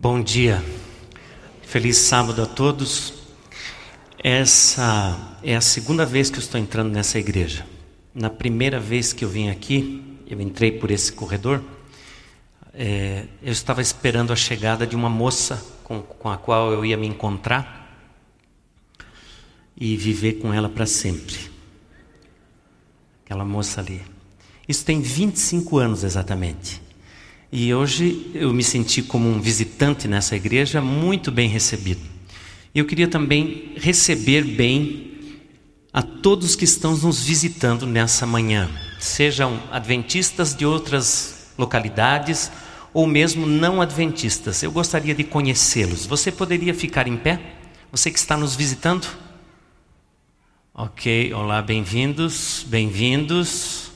Bom dia, feliz sábado a todos. Essa é a segunda vez que eu estou entrando nessa igreja. Na primeira vez que eu vim aqui, eu entrei por esse corredor, é, eu estava esperando a chegada de uma moça com, com a qual eu ia me encontrar e viver com ela para sempre. Aquela moça ali. Isso tem 25 anos exatamente. E hoje eu me senti como um visitante nessa igreja, muito bem recebido. E eu queria também receber bem a todos que estão nos visitando nessa manhã, sejam adventistas de outras localidades ou mesmo não adventistas. Eu gostaria de conhecê-los. Você poderia ficar em pé? Você que está nos visitando? Ok, olá, bem-vindos, bem-vindos.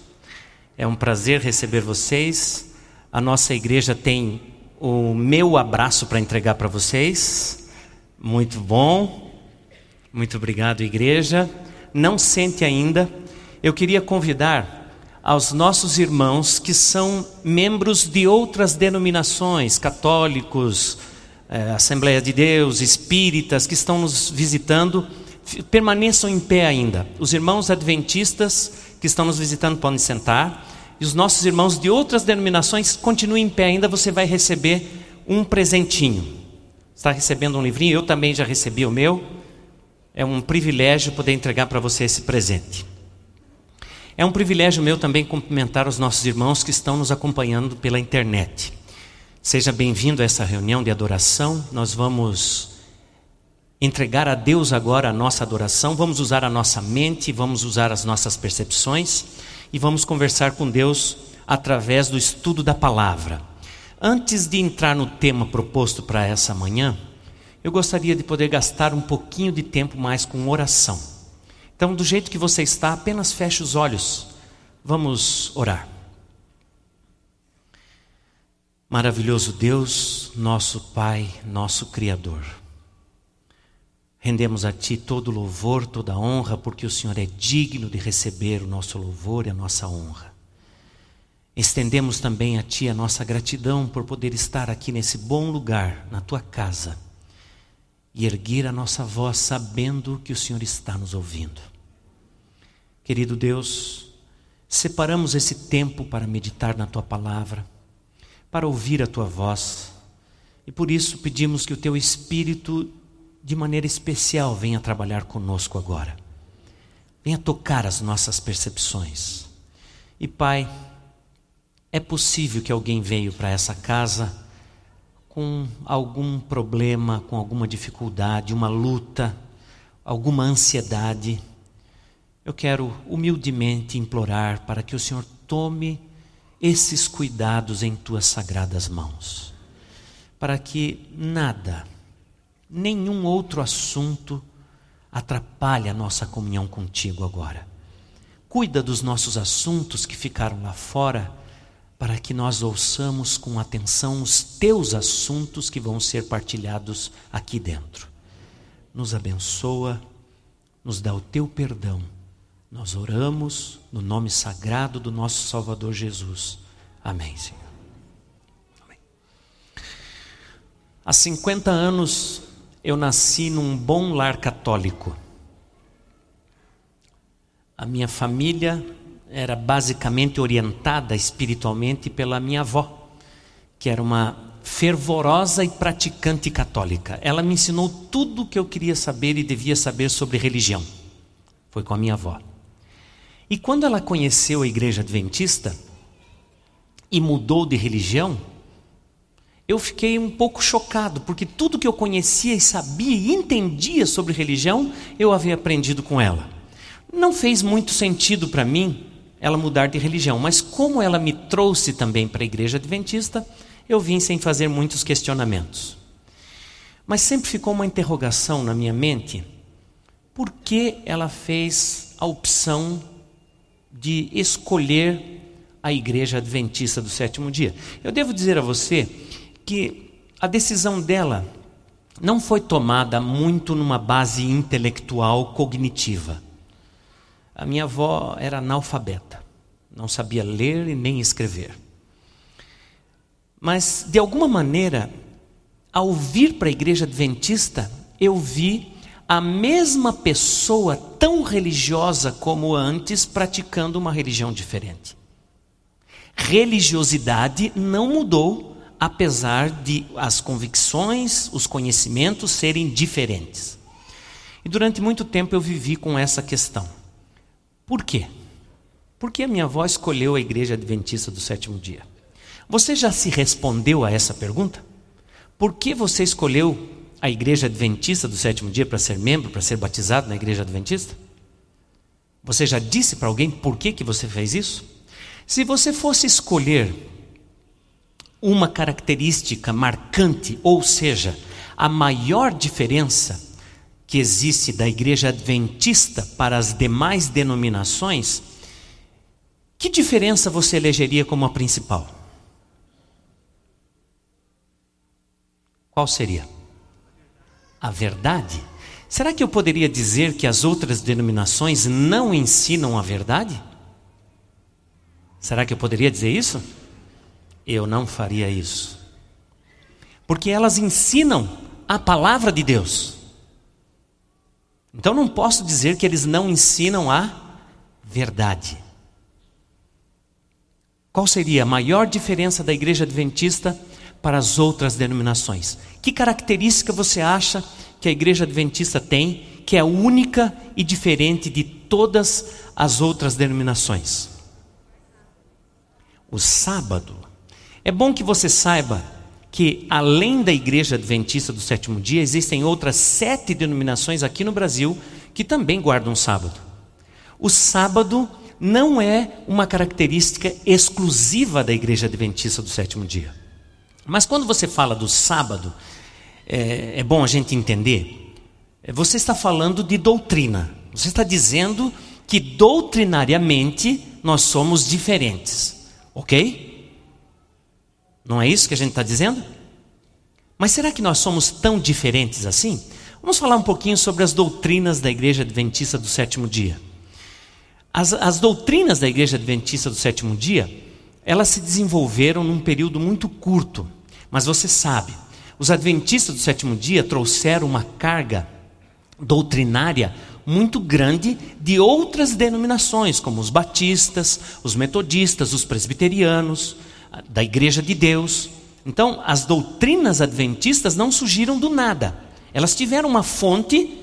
É um prazer receber vocês. A nossa igreja tem o meu abraço para entregar para vocês. Muito bom. Muito obrigado, igreja. Não sente ainda. Eu queria convidar aos nossos irmãos que são membros de outras denominações, católicos, eh, Assembleia de Deus, espíritas, que estão nos visitando, permaneçam em pé ainda. Os irmãos adventistas que estão nos visitando podem sentar e os nossos irmãos de outras denominações continuem em pé ainda, você vai receber um presentinho. Está recebendo um livrinho? Eu também já recebi o meu. É um privilégio poder entregar para você esse presente. É um privilégio meu também cumprimentar os nossos irmãos que estão nos acompanhando pela internet. Seja bem-vindo a essa reunião de adoração. Nós vamos entregar a Deus agora a nossa adoração, vamos usar a nossa mente, vamos usar as nossas percepções e vamos conversar com Deus através do estudo da palavra. Antes de entrar no tema proposto para essa manhã, eu gostaria de poder gastar um pouquinho de tempo mais com oração. Então, do jeito que você está, apenas feche os olhos. Vamos orar. Maravilhoso Deus, nosso Pai, nosso Criador. Rendemos a Ti todo louvor, toda honra, porque o Senhor é digno de receber o nosso louvor e a nossa honra. Estendemos também a Ti a nossa gratidão por poder estar aqui nesse bom lugar, na Tua casa, e erguer a nossa voz sabendo que o Senhor está nos ouvindo. Querido Deus, separamos esse tempo para meditar na Tua palavra, para ouvir a Tua voz, e por isso pedimos que o Teu Espírito de maneira especial, venha trabalhar conosco agora. Venha tocar as nossas percepções. E Pai, é possível que alguém veio para essa casa com algum problema, com alguma dificuldade, uma luta, alguma ansiedade. Eu quero humildemente implorar para que o Senhor tome esses cuidados em tuas sagradas mãos, para que nada nenhum outro assunto atrapalha a nossa comunhão contigo agora. Cuida dos nossos assuntos que ficaram lá fora, para que nós ouçamos com atenção os teus assuntos que vão ser partilhados aqui dentro. Nos abençoa, nos dá o teu perdão. Nós oramos no nome sagrado do nosso Salvador Jesus. Amém, Senhor. Amém. Há 50 anos eu nasci num bom lar católico. A minha família era basicamente orientada espiritualmente pela minha avó, que era uma fervorosa e praticante católica. Ela me ensinou tudo o que eu queria saber e devia saber sobre religião. Foi com a minha avó. E quando ela conheceu a igreja adventista e mudou de religião, eu fiquei um pouco chocado, porque tudo que eu conhecia e sabia e entendia sobre religião, eu havia aprendido com ela. Não fez muito sentido para mim ela mudar de religião, mas como ela me trouxe também para a igreja adventista, eu vim sem fazer muitos questionamentos. Mas sempre ficou uma interrogação na minha mente: por que ela fez a opção de escolher a igreja adventista do sétimo dia? Eu devo dizer a você que a decisão dela não foi tomada muito numa base intelectual cognitiva. A minha avó era analfabeta, não sabia ler e nem escrever. Mas, de alguma maneira, ao vir para a igreja adventista, eu vi a mesma pessoa tão religiosa como antes praticando uma religião diferente. Religiosidade não mudou, apesar de as convicções, os conhecimentos serem diferentes. E durante muito tempo eu vivi com essa questão. Por quê? Por que a minha avó escolheu a igreja adventista do sétimo dia? Você já se respondeu a essa pergunta? Por que você escolheu a igreja adventista do sétimo dia para ser membro, para ser batizado na igreja adventista? Você já disse para alguém por que, que você fez isso? Se você fosse escolher uma característica marcante, ou seja, a maior diferença que existe da igreja adventista para as demais denominações, que diferença você elegeria como a principal? Qual seria? A verdade? Será que eu poderia dizer que as outras denominações não ensinam a verdade? Será que eu poderia dizer isso? Eu não faria isso. Porque elas ensinam a palavra de Deus. Então não posso dizer que eles não ensinam a verdade. Qual seria a maior diferença da igreja adventista para as outras denominações? Que característica você acha que a igreja adventista tem que é única e diferente de todas as outras denominações? O sábado. É bom que você saiba que, além da igreja adventista do sétimo dia, existem outras sete denominações aqui no Brasil que também guardam o sábado. O sábado não é uma característica exclusiva da igreja adventista do sétimo dia. Mas quando você fala do sábado, é, é bom a gente entender, é, você está falando de doutrina, você está dizendo que doutrinariamente nós somos diferentes, ok? Não é isso que a gente está dizendo? Mas será que nós somos tão diferentes assim? Vamos falar um pouquinho sobre as doutrinas da Igreja Adventista do sétimo dia. As, as doutrinas da Igreja Adventista do sétimo dia, elas se desenvolveram num período muito curto. Mas você sabe, os Adventistas do sétimo dia trouxeram uma carga doutrinária muito grande de outras denominações, como os batistas, os metodistas, os presbiterianos, da Igreja de Deus. Então, as doutrinas adventistas não surgiram do nada. Elas tiveram uma fonte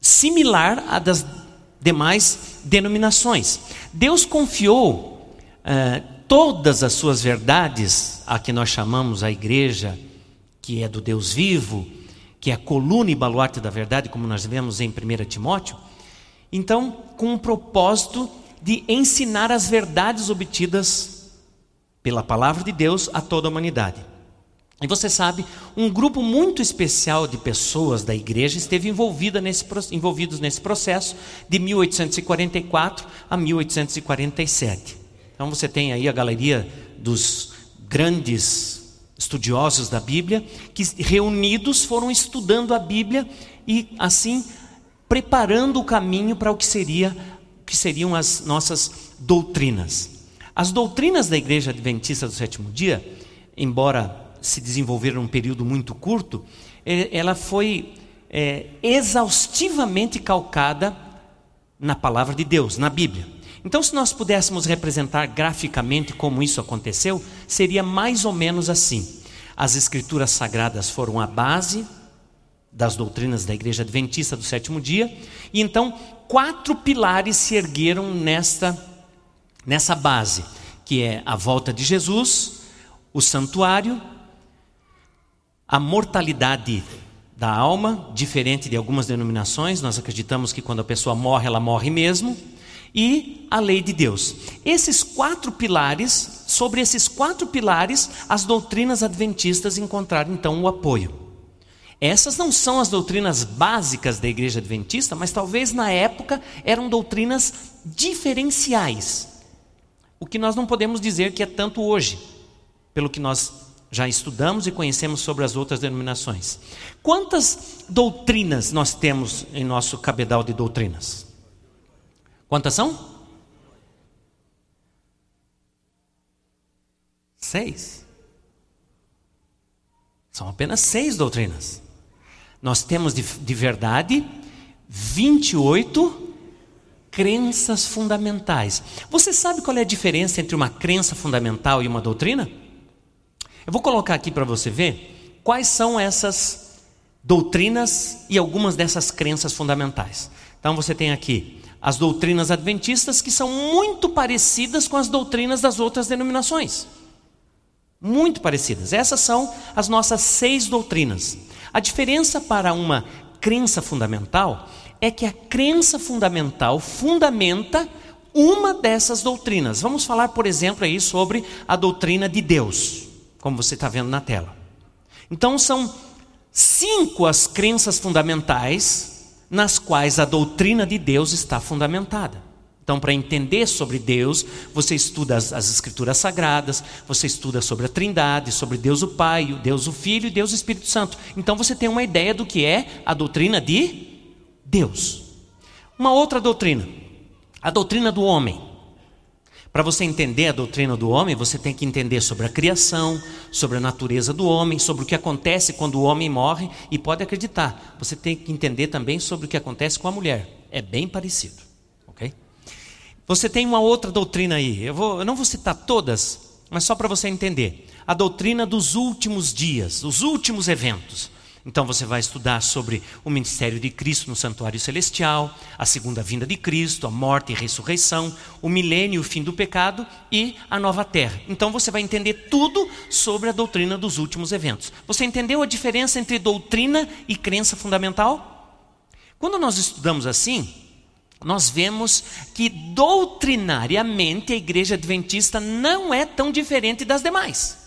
similar à das demais denominações. Deus confiou uh, todas as suas verdades a que nós chamamos a igreja, que é do Deus vivo, que é a coluna e baluarte da verdade, como nós vemos em 1 Timóteo, então, com o propósito de ensinar as verdades obtidas pela palavra de Deus a toda a humanidade. E você sabe, um grupo muito especial de pessoas da igreja esteve envolvida nesse, envolvidos nesse processo de 1844 a 1847. Então você tem aí a galeria dos grandes estudiosos da Bíblia, que reunidos foram estudando a Bíblia e assim preparando o caminho para o que seria que seriam as nossas doutrinas. As doutrinas da Igreja Adventista do Sétimo Dia, embora se desenvolver num período muito curto, ela foi é, exaustivamente calcada na palavra de Deus, na Bíblia. Então, se nós pudéssemos representar graficamente como isso aconteceu, seria mais ou menos assim: as Escrituras Sagradas foram a base das doutrinas da Igreja Adventista do sétimo dia, e então quatro pilares se ergueram nesta, nessa base, que é a volta de Jesus, o santuário, a mortalidade da alma, diferente de algumas denominações, nós acreditamos que quando a pessoa morre, ela morre mesmo, e a lei de Deus. Esses quatro pilares, sobre esses quatro pilares, as doutrinas adventistas encontraram então o apoio. Essas não são as doutrinas básicas da igreja adventista, mas talvez na época eram doutrinas diferenciais. O que nós não podemos dizer que é tanto hoje, pelo que nós já estudamos e conhecemos sobre as outras denominações. Quantas doutrinas nós temos em nosso cabedal de doutrinas? Quantas são? Seis. São apenas seis doutrinas. Nós temos de, de verdade 28 crenças fundamentais. Você sabe qual é a diferença entre uma crença fundamental e uma doutrina? Eu vou colocar aqui para você ver quais são essas doutrinas e algumas dessas crenças fundamentais. Então você tem aqui as doutrinas adventistas que são muito parecidas com as doutrinas das outras denominações. Muito parecidas. Essas são as nossas seis doutrinas. A diferença para uma crença fundamental é que a crença fundamental fundamenta uma dessas doutrinas. Vamos falar, por exemplo, aí sobre a doutrina de Deus, como você está vendo na tela. Então, são cinco as crenças fundamentais nas quais a doutrina de Deus está fundamentada. Então, para entender sobre Deus, você estuda as, as, Escrituras Sagradas, você estuda sobre a Trindade, sobre Deus o Pai, Deus o Filho e Deus o Espírito Santo. Então, você tem uma ideia do que é a doutrina de Deus. Uma outra doutrina, a doutrina do homem. Para você entender a doutrina do homem, você tem que entender sobre a criação, sobre a natureza do homem, sobre o que acontece quando o homem morre e pode acreditar. Você tem que entender também sobre o que acontece com a mulher. É bem parecido. Você tem uma outra doutrina aí, eu, vou, eu não vou citar todas, mas só para você entender. A doutrina dos últimos dias, os últimos eventos. Então você vai estudar sobre o ministério de Cristo no santuário celestial, a segunda vinda de Cristo, a morte e ressurreição, o milênio o fim do pecado e a nova terra. Então você vai entender tudo sobre a doutrina dos últimos eventos. Você entendeu a diferença entre doutrina e crença fundamental? Quando nós estudamos assim, nós vemos que doutrinariamente a igreja adventista não é tão diferente das demais.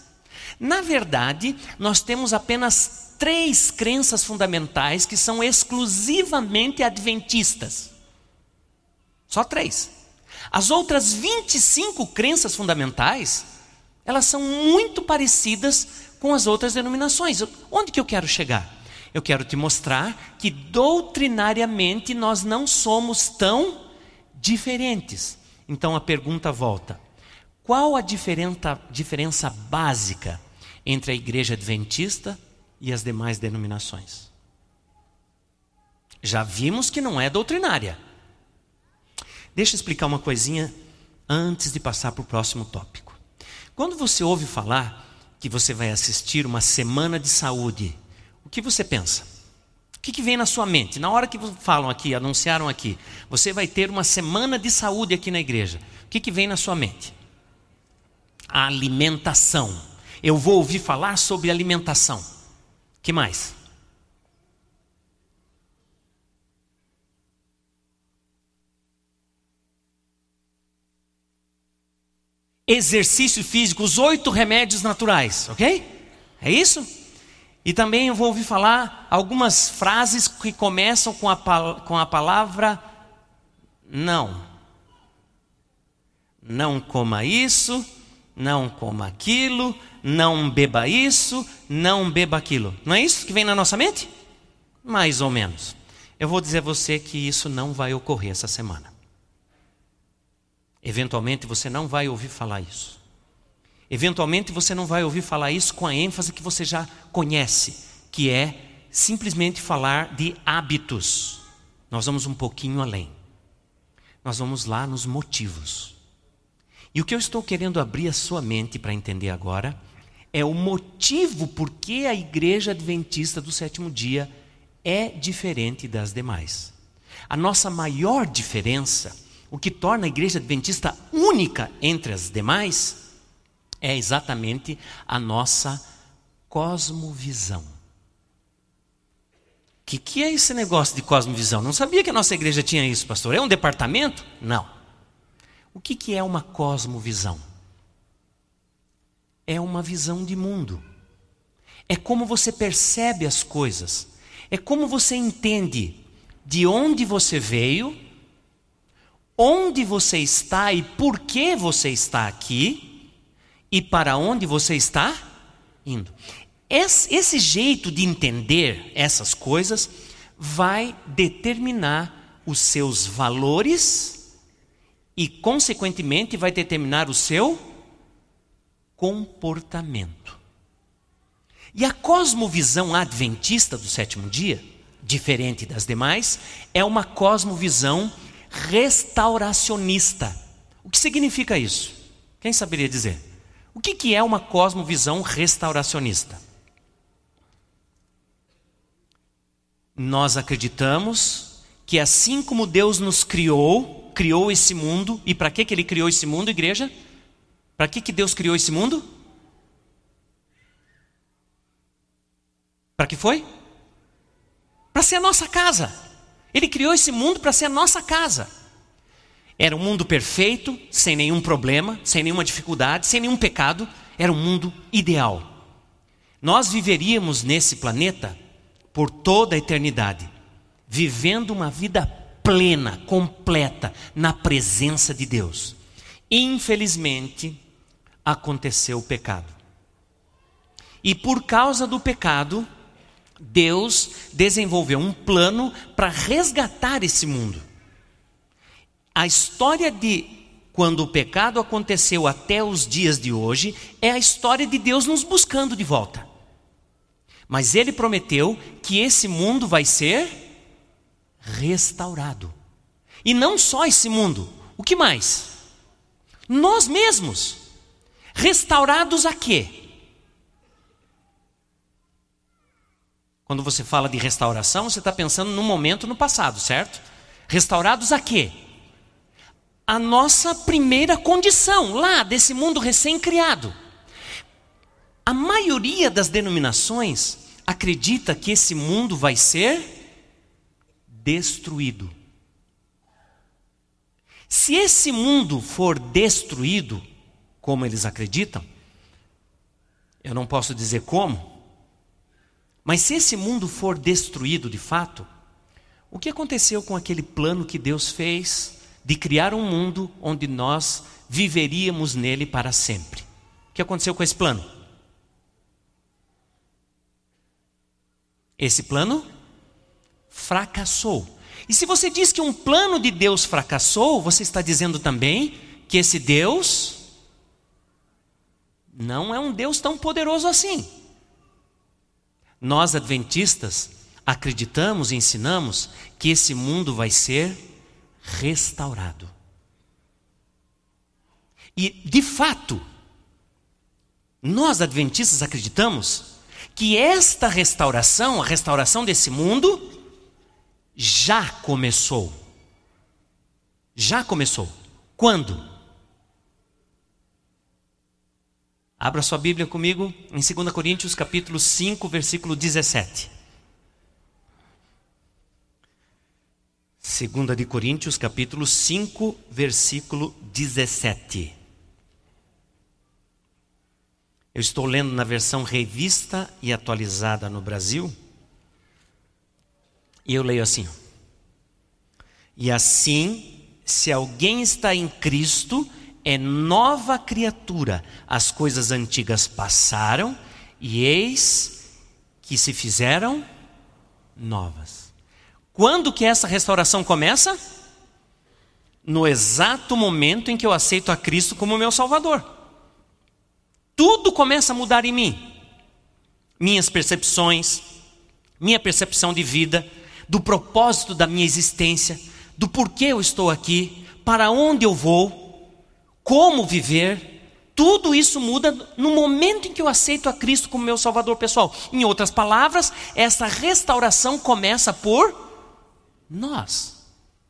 Na verdade, nós temos apenas três crenças fundamentais que são exclusivamente adventistas. Só três. As outras 25 crenças fundamentais, elas são muito parecidas com as outras denominações. Onde que eu quero chegar? Eu quero te mostrar que doutrinariamente nós não somos tão diferentes. Então a pergunta volta: qual a diferença, diferença básica entre a igreja adventista e as demais denominações? Já vimos que não é doutrinária. Deixa eu explicar uma coisinha antes de passar para o próximo tópico. Quando você ouve falar que você vai assistir uma semana de saúde o que você pensa? O que, que vem na sua mente? Na hora que falam aqui, anunciaram aqui, você vai ter uma semana de saúde aqui na igreja. O que, que vem na sua mente? A alimentação. Eu vou ouvir falar sobre alimentação. Que mais? Exercício físico, os oito remédios naturais, ok? É isso? E também eu vou ouvir falar algumas frases que começam com a, com a palavra não. Não coma isso, não coma aquilo, não beba isso, não beba aquilo. Não é isso que vem na nossa mente? Mais ou menos. Eu vou dizer a você que isso não vai ocorrer essa semana. Eventualmente você não vai ouvir falar isso. Eventualmente você não vai ouvir falar isso com a ênfase que você já conhece, que é simplesmente falar de hábitos. Nós vamos um pouquinho além. Nós vamos lá nos motivos. E o que eu estou querendo abrir a sua mente para entender agora é o motivo por que a igreja adventista do sétimo dia é diferente das demais. A nossa maior diferença, o que torna a igreja adventista única entre as demais, é exatamente a nossa cosmovisão. O que, que é esse negócio de cosmovisão? Não sabia que a nossa igreja tinha isso, pastor. É um departamento? Não. O que, que é uma cosmovisão? É uma visão de mundo. É como você percebe as coisas. É como você entende de onde você veio, onde você está e por que você está aqui e para onde você está indo. Esse jeito de entender essas coisas vai determinar os seus valores e, consequentemente, vai determinar o seu comportamento. E a cosmovisão adventista do sétimo dia, diferente das demais, é uma cosmovisão restauracionista. O que significa isso? Quem saberia dizer? O que, que é uma cosmovisão restauracionista? Nós acreditamos que assim como Deus nos criou, criou esse mundo, e para que, que Ele criou esse mundo, igreja? Para que, que Deus criou esse mundo? Para que foi? Para ser a nossa casa. Ele criou esse mundo para ser a nossa casa. Era um mundo perfeito, sem nenhum problema, sem nenhuma dificuldade, sem nenhum pecado. Era um mundo ideal. Nós viveríamos nesse planeta por toda a eternidade, vivendo uma vida plena, completa, na presença de Deus. Infelizmente, aconteceu o pecado. E por causa do pecado, Deus desenvolveu um plano para resgatar esse mundo. A história de quando o pecado aconteceu até os dias de hoje é a história de Deus nos buscando de volta. Mas ele prometeu que esse mundo vai ser restaurado. E não só esse mundo, o que mais? Nós mesmos. Restaurados a quê? Quando você fala de restauração, você está pensando no momento no passado, certo? Restaurados a quê? A nossa primeira condição, lá desse mundo recém-criado. A maioria das denominações acredita que esse mundo vai ser destruído. Se esse mundo for destruído, como eles acreditam, eu não posso dizer como, mas se esse mundo for destruído de fato, o que aconteceu com aquele plano que Deus fez de criar um mundo onde nós viveríamos nele para sempre? O que aconteceu com esse plano? Esse plano fracassou. E se você diz que um plano de Deus fracassou, você está dizendo também que esse Deus não é um Deus tão poderoso assim. Nós adventistas acreditamos e ensinamos que esse mundo vai ser restaurado. E, de fato, nós adventistas acreditamos que esta restauração, a restauração desse mundo, já começou. Já começou. Quando? Abra sua Bíblia comigo em 2 Coríntios capítulo 5, versículo 17. 2 de Coríntios capítulo 5, versículo 17. Eu estou lendo na versão revista e atualizada no Brasil. E eu leio assim: E assim, se alguém está em Cristo, é nova criatura. As coisas antigas passaram e eis que se fizeram novas. Quando que essa restauração começa? No exato momento em que eu aceito a Cristo como meu Salvador. Tudo começa a mudar em mim. Minhas percepções, minha percepção de vida, do propósito da minha existência, do porquê eu estou aqui, para onde eu vou como viver, tudo isso muda no momento em que eu aceito a Cristo como meu Salvador pessoal. Em outras palavras, essa restauração começa por nós,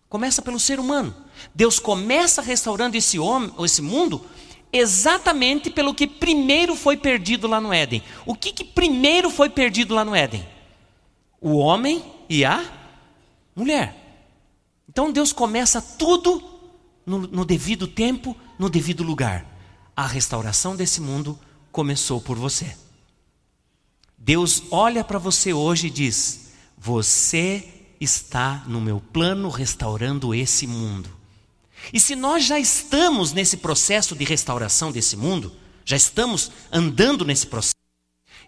começa pelo ser humano. Deus começa restaurando esse homem, esse mundo, exatamente pelo que primeiro foi perdido lá no Éden. O que, que primeiro foi perdido lá no Éden? O homem e a mulher. Então Deus começa tudo no, no devido tempo, no devido lugar. A restauração desse mundo começou por você. Deus olha para você hoje e diz: Você está no meu plano restaurando esse mundo. E se nós já estamos nesse processo de restauração desse mundo, já estamos andando nesse processo,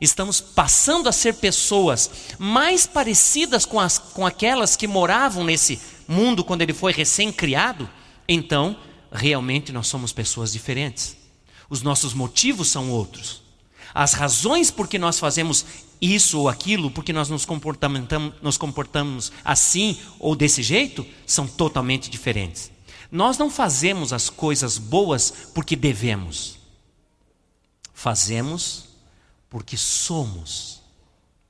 estamos passando a ser pessoas mais parecidas com, as, com aquelas que moravam nesse mundo quando ele foi recém-criado, então realmente nós somos pessoas diferentes. Os nossos motivos são outros. As razões por que nós fazemos isso ou aquilo, porque nós nos comportamos, nos comportamos assim ou desse jeito, são totalmente diferentes. Nós não fazemos as coisas boas porque devemos. Fazemos porque somos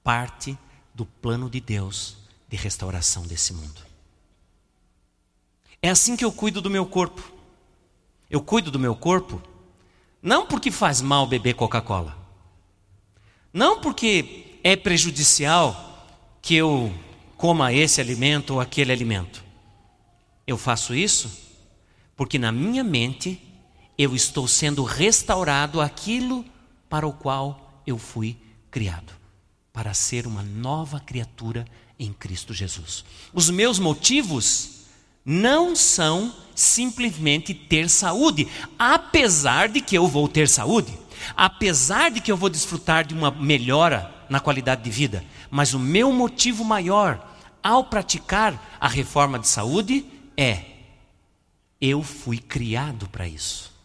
parte do plano de Deus de restauração desse mundo. É assim que eu cuido do meu corpo. Eu cuido do meu corpo não porque faz mal beber Coca-Cola. Não porque é prejudicial que eu coma esse alimento ou aquele alimento. Eu faço isso porque na minha mente eu estou sendo restaurado aquilo para o qual eu fui criado para ser uma nova criatura em Cristo Jesus. Os meus motivos não são simplesmente ter saúde, apesar de que eu vou ter saúde, apesar de que eu vou desfrutar de uma melhora na qualidade de vida, mas o meu motivo maior ao praticar a reforma de saúde é: eu fui criado para isso.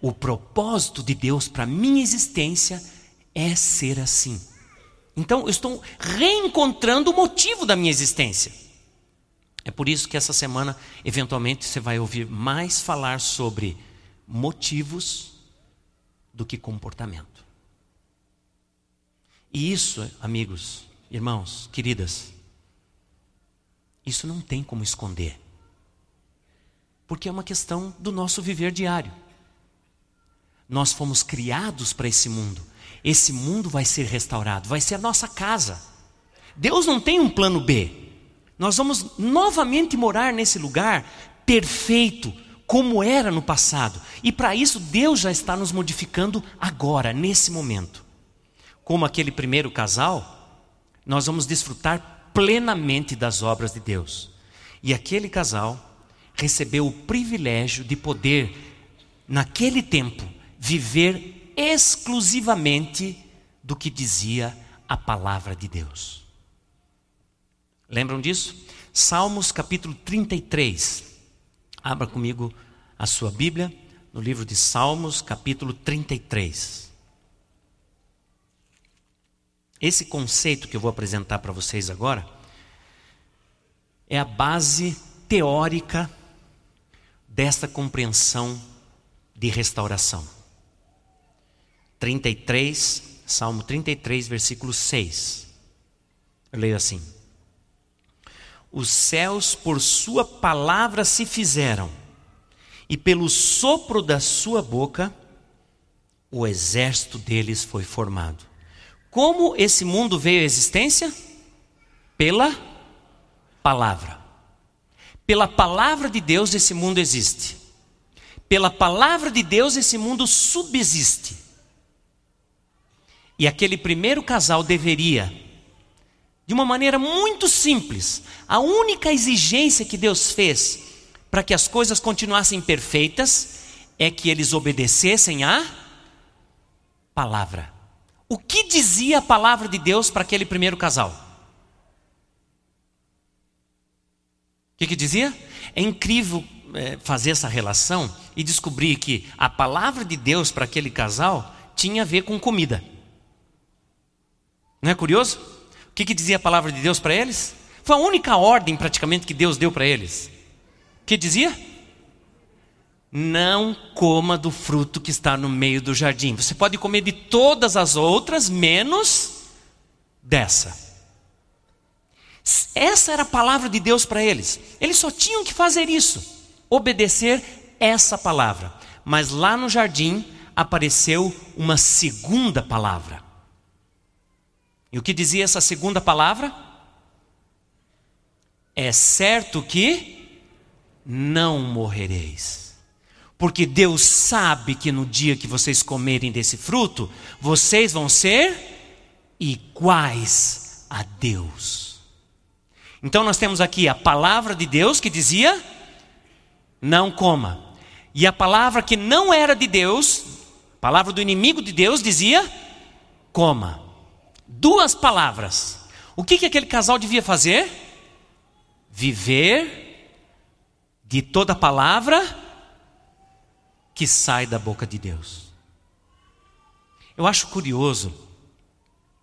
O propósito de Deus para minha existência é ser assim. Então, eu estou reencontrando o motivo da minha existência. É por isso que essa semana, eventualmente, você vai ouvir mais falar sobre motivos do que comportamento. E isso, amigos, irmãos, queridas, isso não tem como esconder. Porque é uma questão do nosso viver diário. Nós fomos criados para esse mundo. Esse mundo vai ser restaurado, vai ser a nossa casa. Deus não tem um plano B. Nós vamos novamente morar nesse lugar perfeito, como era no passado. E para isso, Deus já está nos modificando agora, nesse momento. Como aquele primeiro casal, nós vamos desfrutar plenamente das obras de Deus. E aquele casal recebeu o privilégio de poder, naquele tempo, viver exclusivamente do que dizia a palavra de Deus. Lembram disso? Salmos capítulo 33. Abra comigo a sua Bíblia no livro de Salmos, capítulo 33. Esse conceito que eu vou apresentar para vocês agora é a base teórica desta compreensão de restauração. 33, Salmo 33, versículo 6. Eu leio assim: Os céus por Sua palavra se fizeram, e pelo sopro da Sua boca, o exército deles foi formado. Como esse mundo veio à existência? Pela palavra. Pela palavra de Deus esse mundo existe. Pela palavra de Deus esse mundo subsiste. E aquele primeiro casal deveria, de uma maneira muito simples, a única exigência que Deus fez para que as coisas continuassem perfeitas é que eles obedecessem à palavra. O que dizia a palavra de Deus para aquele primeiro casal? O que, que dizia? É incrível é, fazer essa relação e descobrir que a palavra de Deus para aquele casal tinha a ver com comida. Não é curioso? O que, que dizia a palavra de Deus para eles? Foi a única ordem praticamente que Deus deu para eles. O que dizia? Não coma do fruto que está no meio do jardim. Você pode comer de todas as outras, menos dessa. Essa era a palavra de Deus para eles. Eles só tinham que fazer isso, obedecer essa palavra. Mas lá no jardim apareceu uma segunda palavra. E o que dizia essa segunda palavra? É certo que não morrereis. Porque Deus sabe que no dia que vocês comerem desse fruto, vocês vão ser iguais a Deus. Então nós temos aqui a palavra de Deus que dizia: não coma. E a palavra que não era de Deus, palavra do inimigo de Deus dizia: coma duas palavras. O que, que aquele casal devia fazer? Viver de toda palavra que sai da boca de Deus. Eu acho curioso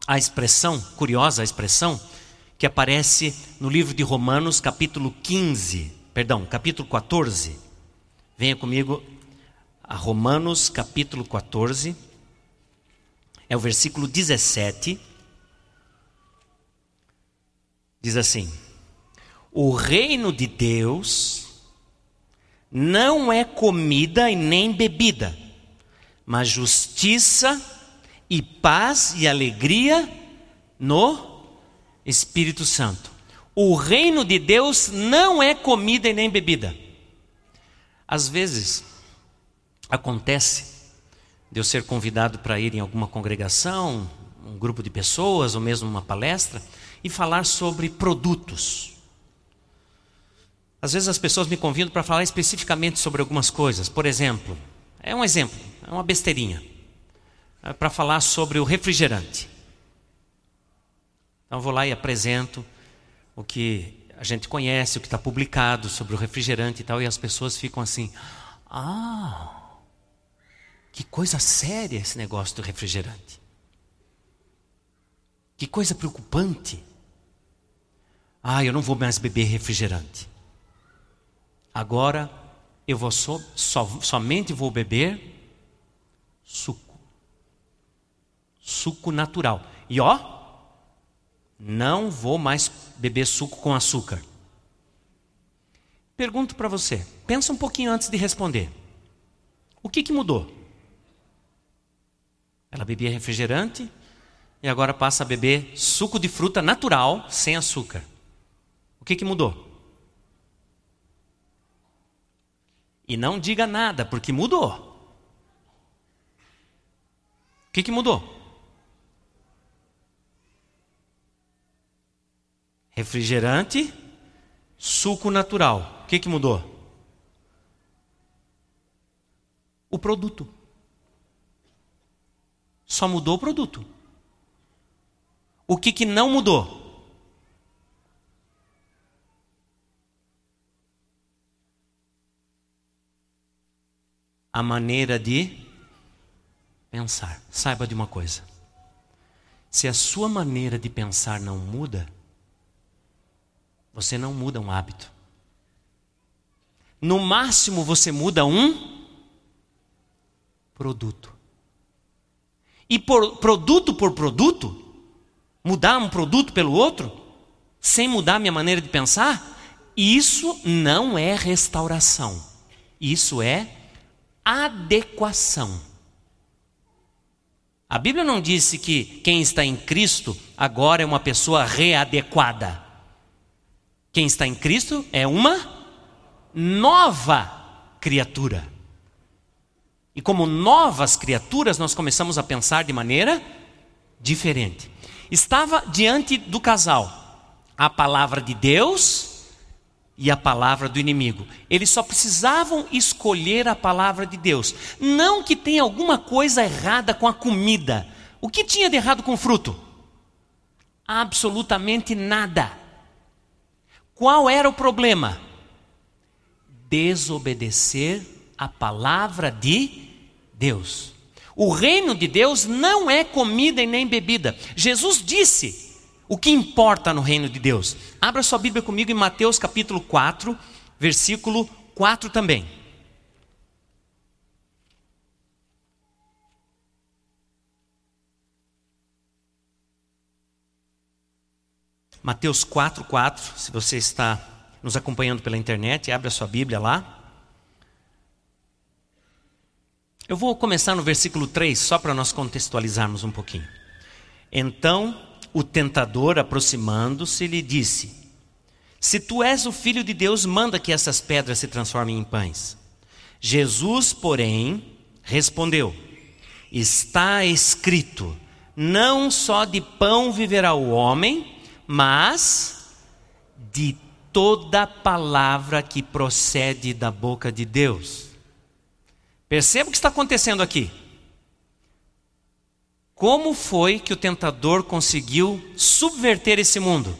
a expressão, curiosa a expressão, que aparece no livro de Romanos, capítulo 15, perdão, capítulo 14. Venha comigo a Romanos, capítulo 14, é o versículo 17. Diz assim: O reino de Deus não é comida e nem bebida, mas justiça e paz e alegria no Espírito Santo. O reino de Deus não é comida e nem bebida. Às vezes, acontece de eu ser convidado para ir em alguma congregação, um grupo de pessoas, ou mesmo uma palestra, e falar sobre produtos. Às vezes as pessoas me convidam para falar especificamente sobre algumas coisas. Por exemplo, é um exemplo, é uma besteirinha. É para falar sobre o refrigerante. Então vou lá e apresento o que a gente conhece, o que está publicado sobre o refrigerante e tal, e as pessoas ficam assim: ah, que coisa séria esse negócio do refrigerante. Que coisa preocupante. Ah, eu não vou mais beber refrigerante. Agora eu vou so, so, somente vou beber suco. Suco natural. E ó, não vou mais beber suco com açúcar. Pergunto para você, pensa um pouquinho antes de responder. O que, que mudou? Ela bebia refrigerante e agora passa a beber suco de fruta natural, sem açúcar. O que, que mudou? E não diga nada, porque mudou. O que, que mudou? Refrigerante, suco natural. O que, que mudou? O produto. Só mudou o produto. O que, que não mudou? A maneira de pensar. Saiba de uma coisa: se a sua maneira de pensar não muda, você não muda um hábito. No máximo você muda um produto. E por produto por produto, mudar um produto pelo outro, sem mudar minha maneira de pensar, isso não é restauração. Isso é adequação. A Bíblia não disse que quem está em Cristo agora é uma pessoa readequada. Quem está em Cristo é uma nova criatura. E como novas criaturas, nós começamos a pensar de maneira diferente. Estava diante do casal a palavra de Deus e a palavra do inimigo. Eles só precisavam escolher a palavra de Deus. Não que tenha alguma coisa errada com a comida. O que tinha de errado com o fruto? Absolutamente nada. Qual era o problema? Desobedecer a palavra de Deus. O reino de Deus não é comida e nem bebida. Jesus disse o que importa no reino de Deus. Abra sua Bíblia comigo em Mateus capítulo 4, versículo 4 também. Mateus 4, 4. Se você está nos acompanhando pela internet, abre a sua Bíblia lá. Eu vou começar no versículo 3, só para nós contextualizarmos um pouquinho. Então o tentador, aproximando-se, lhe disse: Se tu és o filho de Deus, manda que essas pedras se transformem em pães. Jesus, porém, respondeu: Está escrito: Não só de pão viverá o homem, mas de toda palavra que procede da boca de Deus. Perceba o que está acontecendo aqui. Como foi que o tentador conseguiu subverter esse mundo?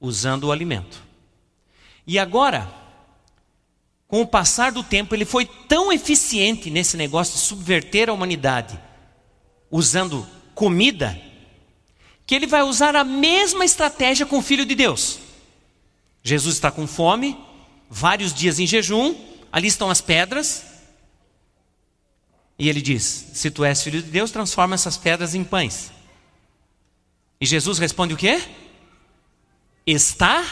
Usando o alimento. E agora, com o passar do tempo, ele foi tão eficiente nesse negócio de subverter a humanidade, usando comida, que ele vai usar a mesma estratégia com o Filho de Deus. Jesus está com fome, vários dias em jejum, ali estão as pedras, e ele diz: Se tu és filho de Deus, transforma essas pedras em pães. E Jesus responde o quê? Está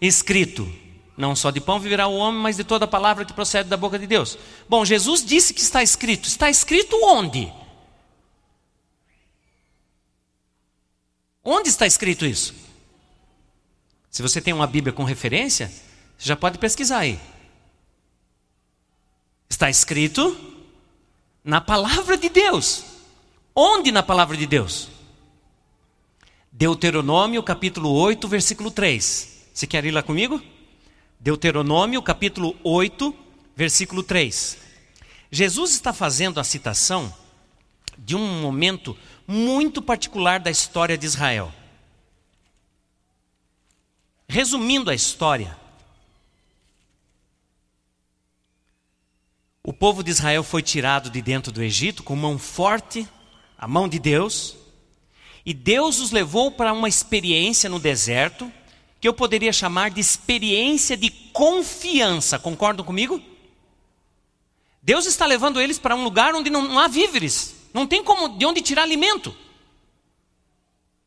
escrito: Não só de pão viverá o homem, mas de toda palavra que procede da boca de Deus. Bom, Jesus disse que está escrito. Está escrito onde? Onde está escrito isso? Se você tem uma Bíblia com referência, você já pode pesquisar aí. Está escrito na palavra de Deus. Onde na palavra de Deus? Deuteronômio capítulo 8, versículo 3. Você quer ir lá comigo? Deuteronômio capítulo 8, versículo 3. Jesus está fazendo a citação de um momento muito particular da história de Israel. Resumindo a história, o povo de Israel foi tirado de dentro do Egito com mão forte, a mão de Deus, e Deus os levou para uma experiência no deserto, que eu poderia chamar de experiência de confiança. Concordam comigo? Deus está levando eles para um lugar onde não, não há víveres, não tem como de onde tirar alimento.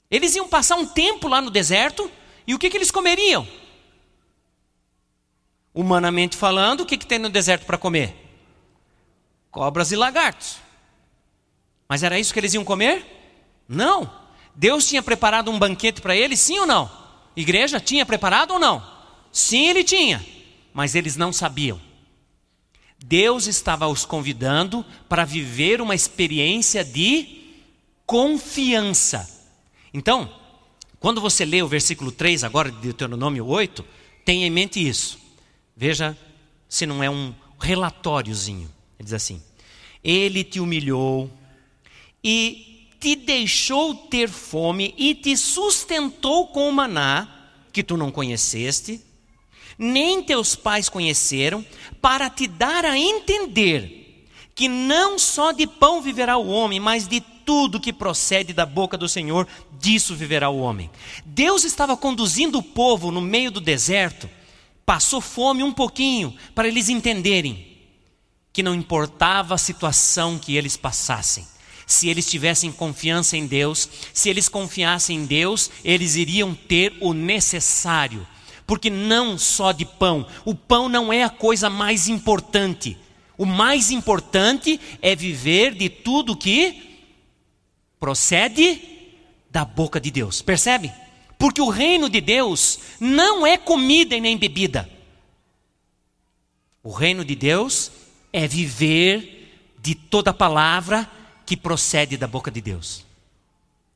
Eles iam passar um tempo lá no deserto e o que, que eles comeriam? Humanamente falando, o que, que tem no deserto para comer? Cobras e lagartos. Mas era isso que eles iam comer? Não. Deus tinha preparado um banquete para eles, sim ou não? Igreja tinha preparado ou não? Sim, ele tinha. Mas eles não sabiam. Deus estava os convidando para viver uma experiência de confiança. Então, quando você lê o versículo 3 agora de Deuteronômio 8, tenha em mente isso. Veja se não é um relatóriozinho. Ele diz assim: Ele te humilhou e te deixou ter fome e te sustentou com o maná que tu não conheceste nem teus pais conheceram, para te dar a entender que não só de pão viverá o homem, mas de tudo que procede da boca do Senhor, disso viverá o homem. Deus estava conduzindo o povo no meio do deserto, passou fome um pouquinho, para eles entenderem que não importava a situação que eles passassem, se eles tivessem confiança em Deus, se eles confiassem em Deus, eles iriam ter o necessário porque não só de pão, o pão não é a coisa mais importante. O mais importante é viver de tudo que procede da boca de Deus. Percebe? Porque o reino de Deus não é comida e nem bebida. O reino de Deus é viver de toda palavra que procede da boca de Deus.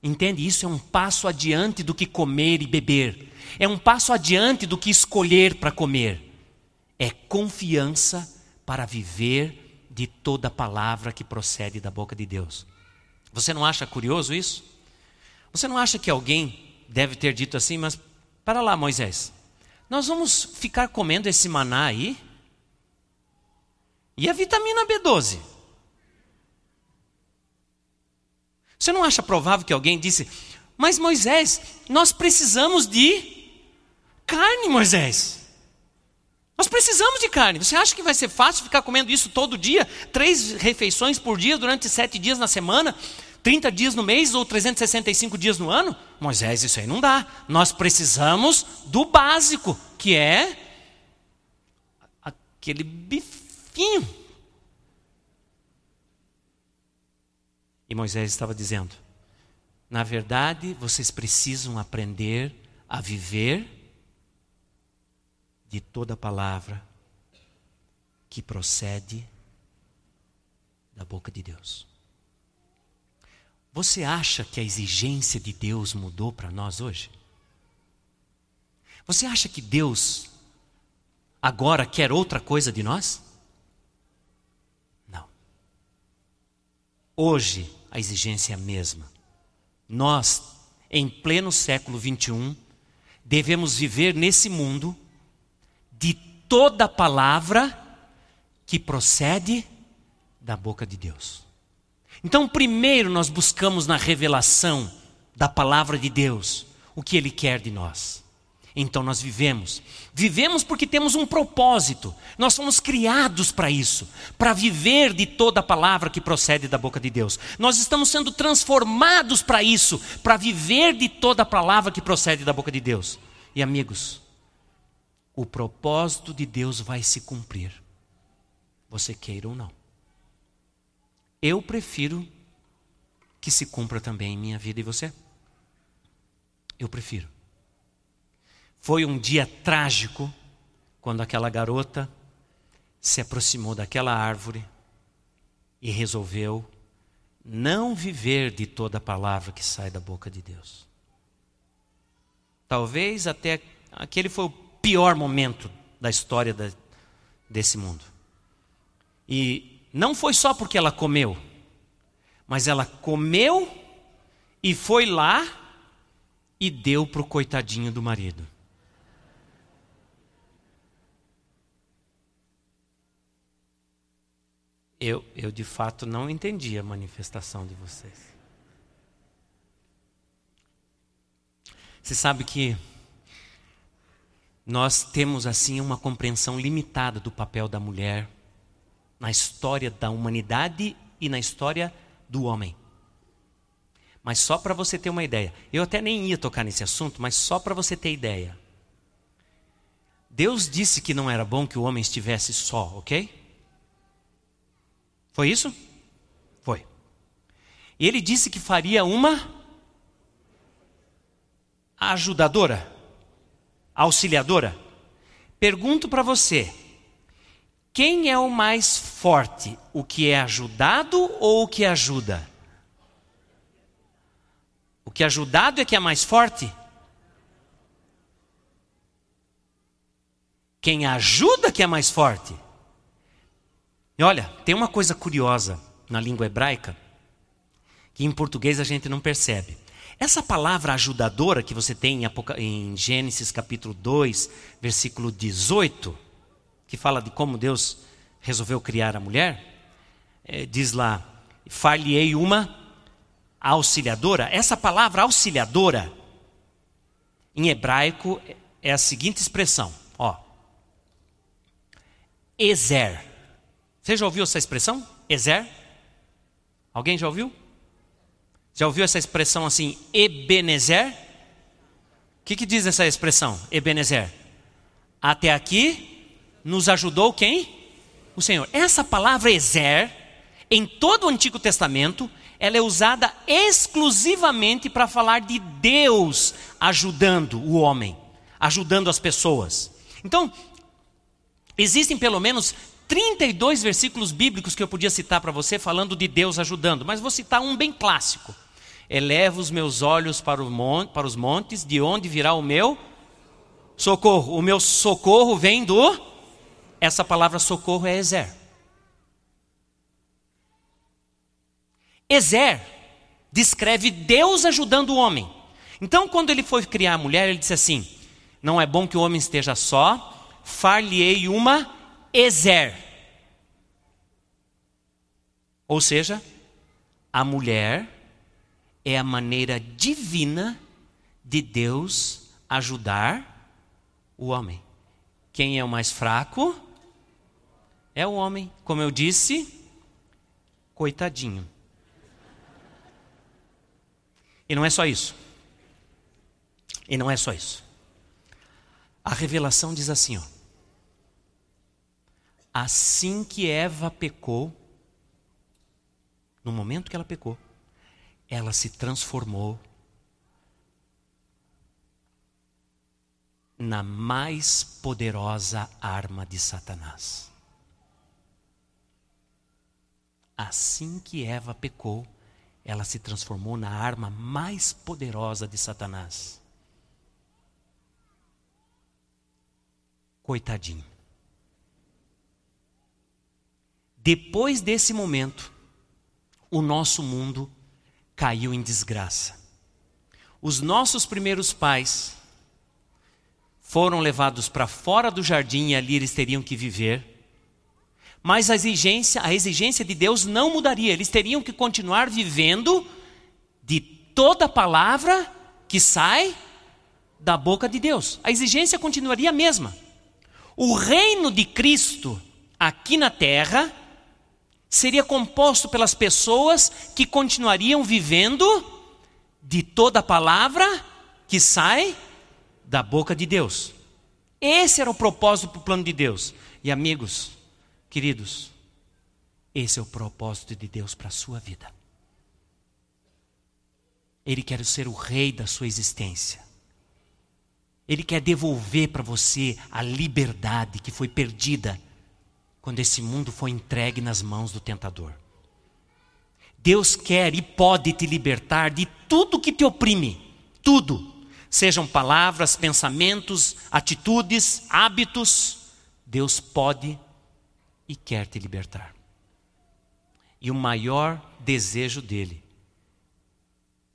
Entende? Isso é um passo adiante do que comer e beber. É um passo adiante do que escolher para comer. É confiança para viver de toda palavra que procede da boca de Deus. Você não acha curioso isso? Você não acha que alguém deve ter dito assim, mas para lá, Moisés, nós vamos ficar comendo esse maná aí? E a vitamina B12? Você não acha provável que alguém disse, mas Moisés, nós precisamos de carne, Moisés. Nós precisamos de carne. Você acha que vai ser fácil ficar comendo isso todo dia? Três refeições por dia durante sete dias na semana? 30 dias no mês ou 365 dias no ano? Moisés, isso aí não dá. Nós precisamos do básico, que é aquele bifinho E Moisés estava dizendo: na verdade, vocês precisam aprender a viver de toda palavra que procede da boca de Deus. Você acha que a exigência de Deus mudou para nós hoje? Você acha que Deus agora quer outra coisa de nós? Hoje a exigência é a mesma. Nós, em pleno século 21, devemos viver nesse mundo de toda palavra que procede da boca de Deus. Então, primeiro nós buscamos na revelação da palavra de Deus o que Ele quer de nós. Então nós vivemos. Vivemos porque temos um propósito. Nós somos criados para isso, para viver de toda a palavra que procede da boca de Deus. Nós estamos sendo transformados para isso, para viver de toda a palavra que procede da boca de Deus. E amigos, o propósito de Deus vai se cumprir, você queira ou não. Eu prefiro que se cumpra também em minha vida e você. Eu prefiro. Foi um dia trágico quando aquela garota se aproximou daquela árvore e resolveu não viver de toda a palavra que sai da boca de Deus. Talvez até aquele foi o pior momento da história da, desse mundo. E não foi só porque ela comeu, mas ela comeu e foi lá e deu para o coitadinho do marido. Eu, eu de fato não entendi a manifestação de vocês. Você sabe que nós temos assim uma compreensão limitada do papel da mulher na história da humanidade e na história do homem. Mas só para você ter uma ideia, eu até nem ia tocar nesse assunto, mas só para você ter ideia. Deus disse que não era bom que o homem estivesse só, ok? Foi isso? Foi. E ele disse que faria uma ajudadora, auxiliadora. Pergunto para você: quem é o mais forte? O que é ajudado ou o que ajuda? O que é ajudado é que é mais forte? Quem ajuda que é mais forte? E olha, tem uma coisa curiosa na língua hebraica que em português a gente não percebe. Essa palavra ajudadora que você tem em Gênesis capítulo 2, versículo 18, que fala de como Deus resolveu criar a mulher, é, diz lá: far-lhe-ei uma auxiliadora. Essa palavra auxiliadora, em hebraico, é a seguinte expressão: ó, Ezer. Você já ouviu essa expressão? Ezer? Alguém já ouviu? Já ouviu essa expressão assim, Ebenezer? O que, que diz essa expressão, Ebenezer? Até aqui nos ajudou quem? O Senhor. Essa palavra Ezer, em todo o Antigo Testamento, ela é usada exclusivamente para falar de Deus ajudando o homem, ajudando as pessoas. Então, existem pelo menos 32 versículos bíblicos que eu podia citar para você falando de Deus ajudando, mas vou citar um bem clássico. Eleva os meus olhos para, para os montes, de onde virá o meu socorro? O meu socorro vem do. Essa palavra socorro é Ezer. Ezer descreve Deus ajudando o homem. Então, quando ele foi criar a mulher, ele disse assim: Não é bom que o homem esteja só, far-lhe-ei uma Ezer. Ou seja, a mulher é a maneira divina de Deus ajudar o homem. Quem é o mais fraco? É o homem. Como eu disse, coitadinho. E não é só isso. E não é só isso. A revelação diz assim, ó. Assim que Eva pecou, no momento que ela pecou, ela se transformou na mais poderosa arma de Satanás. Assim que Eva pecou, ela se transformou na arma mais poderosa de Satanás. Coitadinho. Depois desse momento, o nosso mundo caiu em desgraça. Os nossos primeiros pais foram levados para fora do jardim e ali eles teriam que viver. Mas a exigência, a exigência de Deus não mudaria, eles teriam que continuar vivendo de toda palavra que sai da boca de Deus. A exigência continuaria a mesma. O reino de Cristo aqui na terra seria composto pelas pessoas que continuariam vivendo de toda palavra que sai da boca de Deus. Esse era o propósito para o plano de Deus. E amigos, queridos, esse é o propósito de Deus para a sua vida. Ele quer ser o rei da sua existência. Ele quer devolver para você a liberdade que foi perdida quando esse mundo foi entregue nas mãos do tentador. Deus quer e pode te libertar de tudo que te oprime, tudo sejam palavras, pensamentos, atitudes, hábitos, Deus pode e quer te libertar. E o maior desejo dele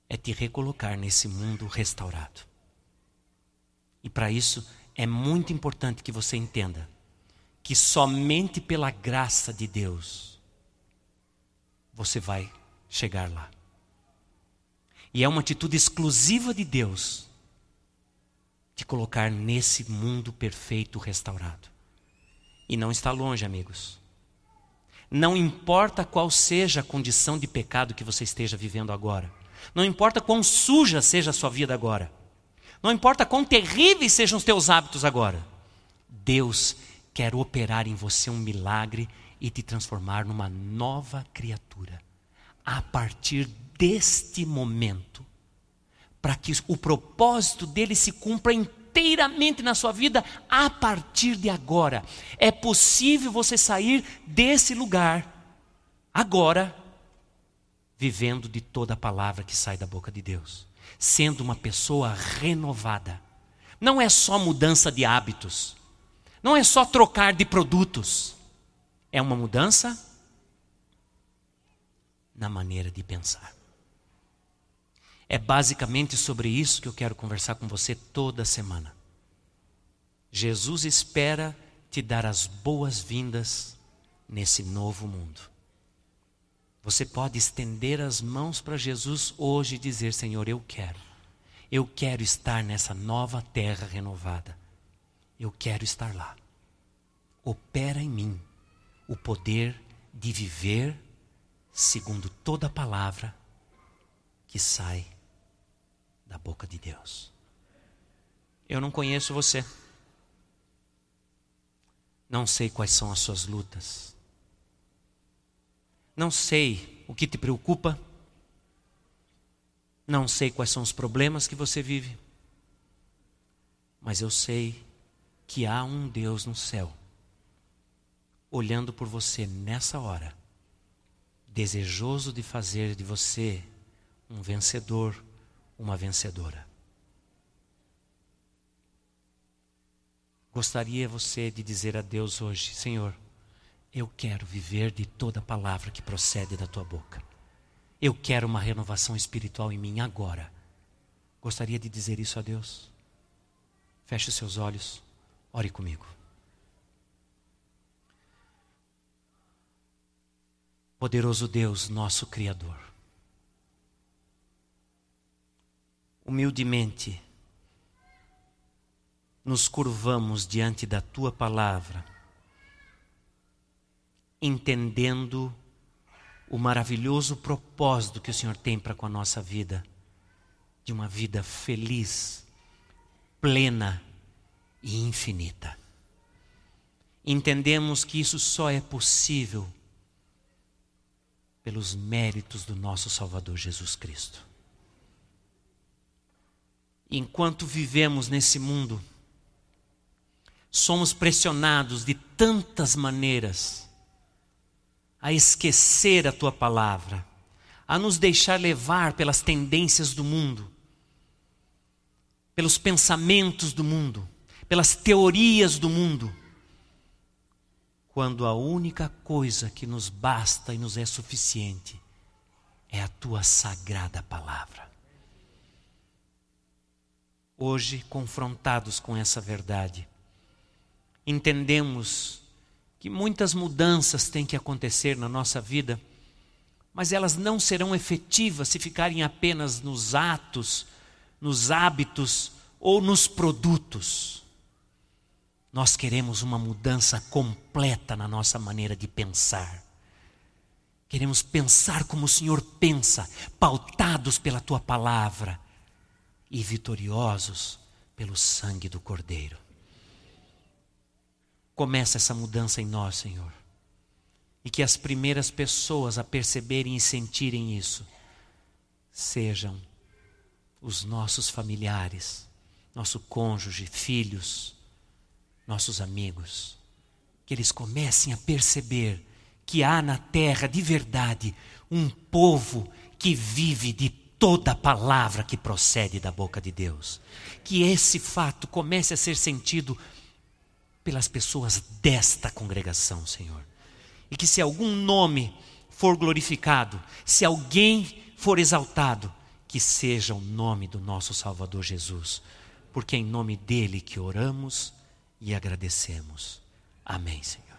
é te recolocar nesse mundo restaurado. E para isso é muito importante que você entenda que somente pela graça de Deus você vai chegar lá. E é uma atitude exclusiva de Deus te colocar nesse mundo perfeito restaurado. E não está longe, amigos. Não importa qual seja a condição de pecado que você esteja vivendo agora. Não importa quão suja seja a sua vida agora. Não importa quão terríveis sejam os teus hábitos agora. Deus quer operar em você um milagre e te transformar numa nova criatura. A partir deste momento, para que o propósito dele se cumpra inteiramente na sua vida a partir de agora. É possível você sair desse lugar agora, vivendo de toda a palavra que sai da boca de Deus, sendo uma pessoa renovada. Não é só mudança de hábitos, não é só trocar de produtos, é uma mudança na maneira de pensar. É basicamente sobre isso que eu quero conversar com você toda semana. Jesus espera te dar as boas-vindas nesse novo mundo. Você pode estender as mãos para Jesus hoje e dizer: Senhor, eu quero. Eu quero estar nessa nova terra renovada. Eu quero estar lá. Opera em mim o poder de viver segundo toda a palavra que sai da boca de Deus. Eu não conheço você. Não sei quais são as suas lutas. Não sei o que te preocupa. Não sei quais são os problemas que você vive. Mas eu sei que há um Deus no céu, olhando por você nessa hora, desejoso de fazer de você um vencedor uma vencedora. Gostaria você de dizer a Deus hoje: Senhor, eu quero viver de toda palavra que procede da tua boca. Eu quero uma renovação espiritual em mim agora. Gostaria de dizer isso a Deus? Feche os seus olhos, ore comigo. Poderoso Deus, nosso Criador. humildemente nos curvamos diante da tua palavra, entendendo o maravilhoso propósito que o Senhor tem para com a nossa vida, de uma vida feliz, plena e infinita. Entendemos que isso só é possível pelos méritos do nosso Salvador Jesus Cristo enquanto vivemos nesse mundo, somos pressionados de tantas maneiras a esquecer a tua palavra, a nos deixar levar pelas tendências do mundo, pelos pensamentos do mundo, pelas teorias do mundo, quando a única coisa que nos basta e nos é suficiente é a tua sagrada palavra. hoje confrontados com essa verdade. Entendemos que muitas mudanças têm que acontecer na nossa vida, mas elas não serão efetivas se ficarem apenas nos atos, nos hábitos ou nos produtos. Nós queremos uma mudança completa na nossa maneira de pensar. Queremos pensar como o Senhor pensa, pautados pela tua palavra e vitoriosos pelo sangue do Cordeiro. Começa essa mudança em nós, Senhor. E que as primeiras pessoas a perceberem e sentirem isso sejam os nossos familiares, nosso cônjuge, filhos, nossos amigos. Que eles comecem a perceber que há na terra de verdade um povo que vive de toda palavra que procede da boca de Deus. Que esse fato comece a ser sentido pelas pessoas desta congregação, Senhor. E que se algum nome for glorificado, se alguém for exaltado, que seja o nome do nosso Salvador Jesus, porque é em nome dele que oramos e agradecemos. Amém, Senhor.